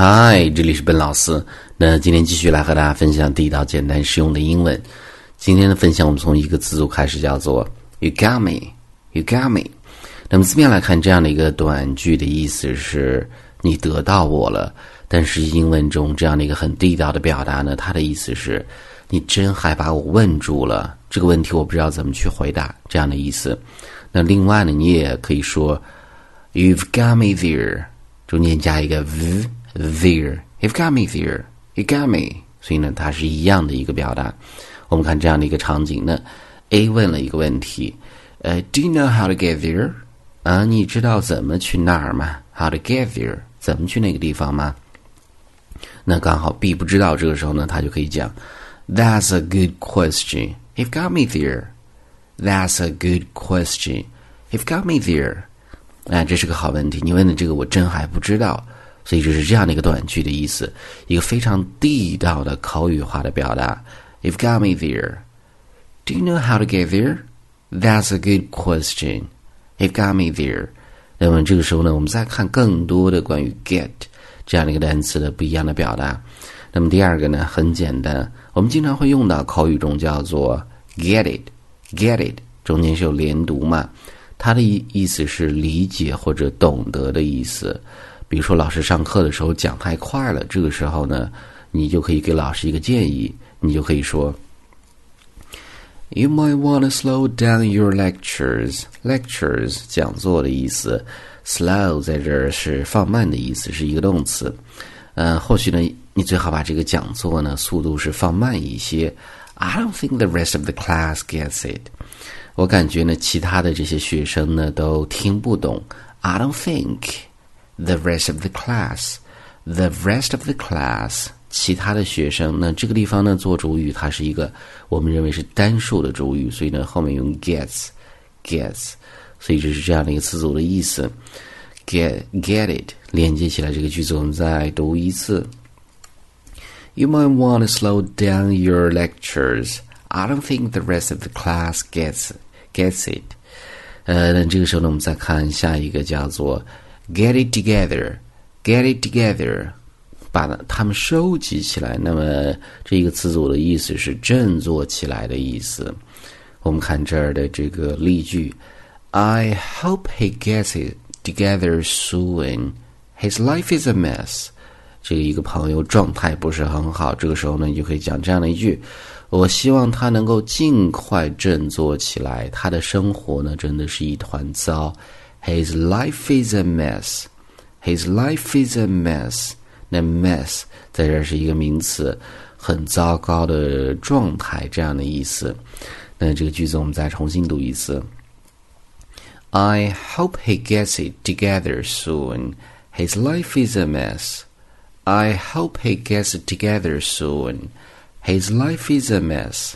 嗨，这里是笨老师。那今天继续来和大家分享地道、简单、实用的英文。今天的分享，我们从一个词组开始，叫做 “You got me, you got me”。那么字面来看，这样的一个短句的意思是“你得到我了”。但是英文中这样的一个很地道的表达呢，它的意思是“你真还把我问住了”。这个问题我不知道怎么去回答，这样的意思。那另外呢，你也可以说 “You've got me there”，中间加一个 v there。You've got me there. You got me. 所以呢，它是一样的一个表达。我们看这样的一个场景呢，A 问了一个问题，呃，Do you know how to get there？啊，你知道怎么去那儿吗？How to get there？怎么去那个地方吗？那刚好 B 不知道，这个时候呢，他就可以讲，That's a good question. You've got me there. That's a good question. You've got me there. 哎，这是个好问题，你问的这个我真还不知道。所以这是这样的一个短句的意思，一个非常地道的口语化的表达。You've got me there. Do you know how to get there? That's a good question. You've got me there. 那么这个时候呢，我们再看更多的关于 get 这样的一个单词的不一样的表达。那么第二个呢，很简单，我们经常会用到口语中叫做 get it，get it，中间是有连读嘛，它的意意思是理解或者懂得的意思。比如说老师上课的时候讲太快了，这个时候呢，你就可以给老师一个建议。你就可以说，You might want to slow down your lectures. Lectures 讲座的意思，slow 在这儿是放慢的意思，是一个动词。嗯，或许呢，你最好把这个讲座呢速度是放慢一些。I don't think the rest of the class gets it. 我感觉呢，其他的这些学生呢都听不懂。I don't think the rest of the class, the rest of the class. 其他的学生，那这个地方呢做主语，它是一个我们认为是单数的主语，所以呢后面用 gets，gets，所以这是这样的一个词组的意思。get get it 连接起来这个句子，我们再读一次。You might want to slow down your lectures. I don't think the rest of the class gets gets it. 呃，那这个时候呢，我们再看下一个叫做 get it together. Get it together. 把它们收集起来，那么这一个词组的意思是振作起来的意思。我们看这儿的这个例句：I hope he gets it together soon. His life is a mess. 这个一个朋友状态不是很好，这个时候呢，你就可以讲这样的一句：我希望他能够尽快振作起来。他的生活呢，真的是一团糟。His life is a mess. His life is a mess. 那 mess 在这是一个名词，很糟糕的状态这样的意思。那这个句子我们再重新读一次。I hope he gets it together soon. His life is a mess. I hope he gets it together soon. His life is a mess.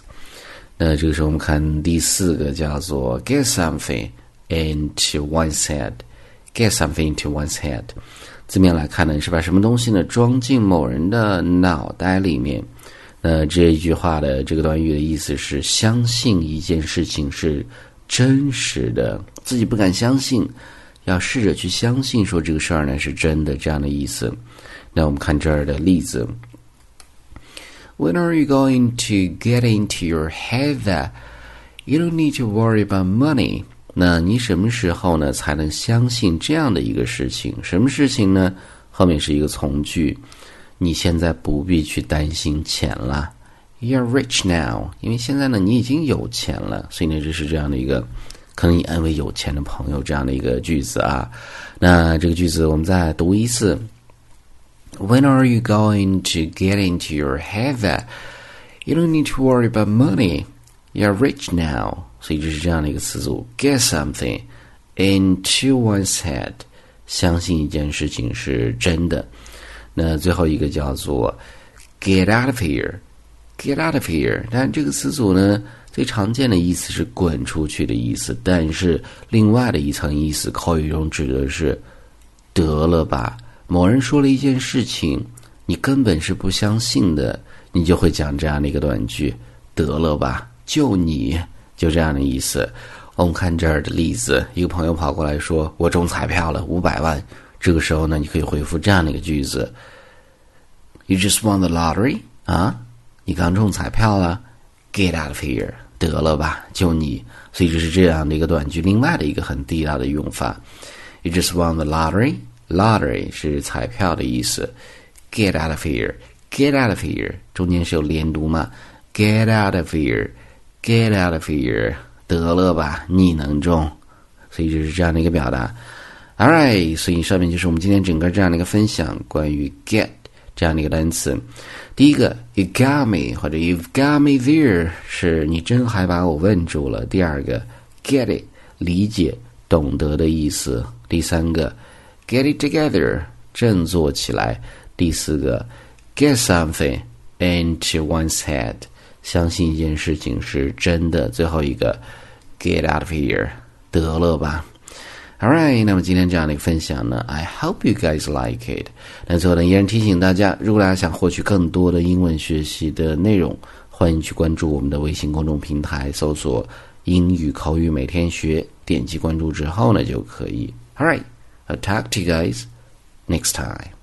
那这个时候我们看第四个叫做 get something Into one's head. Get something into one's head. 字面来看呢，是把什么东西呢装进某人的脑袋里面。那这一句话的这个短语的意思是相信一件事情是真实的，自己不敢相信，要试着去相信，说这个事儿呢是真的这样的意思。那我们看这儿的例子：When are you going to get into your head that you don't need to worry about money？那你什么时候呢才能相信这样的一个事情？什么事情呢？后面是一个从句，你现在不必去担心钱了。You're rich now，因为现在呢你已经有钱了，所以呢这是这样的一个可能你安慰有钱的朋友这样的一个句子啊。那这个句子我们再读一次：When are you going to get into your head that you don't need to worry about money? You're rich now. 所以就是这样的一个词组：get something into one's head，相信一件事情是真的。那最后一个叫做 get out of here，get out of here。但这个词组呢，最常见的意思是滚出去的意思，但是另外的一层意思，口语中指的是得了吧。某人说了一件事情，你根本是不相信的，你就会讲这样的一个短句：得了吧，就你。就这样的意思。我们看这儿的例子，一个朋友跑过来说：“我中彩票了五百万。”这个时候呢，你可以回复这样的一个句子 You just won the lottery 啊？你刚中彩票了？Get out of here！得了吧，就你。所以这是这样的一个短句。另外的一个很地道的用法，You just won the lottery。Lottery 是彩票的意思。Get out of here！Get out of here！中间是有连读吗？Get out of here Get out of here！得了吧，你能中。所以就是这样的一个表达。All right，所以上面就是我们今天整个这样的一个分享，关于 get 这样的一个单词。第一个，you got me 或者 you've got me there，是你真还把我问住了。第二个，get it 理解、懂得的意思。第三个，get it together 振作起来。第四个，get something into one's head 相信一件事情是真的。最后一个，get out of here 得了吧。All right，那么今天这样的一个分享呢，I hope you guys like it。那最后呢，依然提醒大家，如果大家想获取更多的英文学习的内容，欢迎去关注我们的微信公众平台，搜索“英语口语每天学”，点击关注之后呢，就可以。Alright，I'll talk to you guys next time.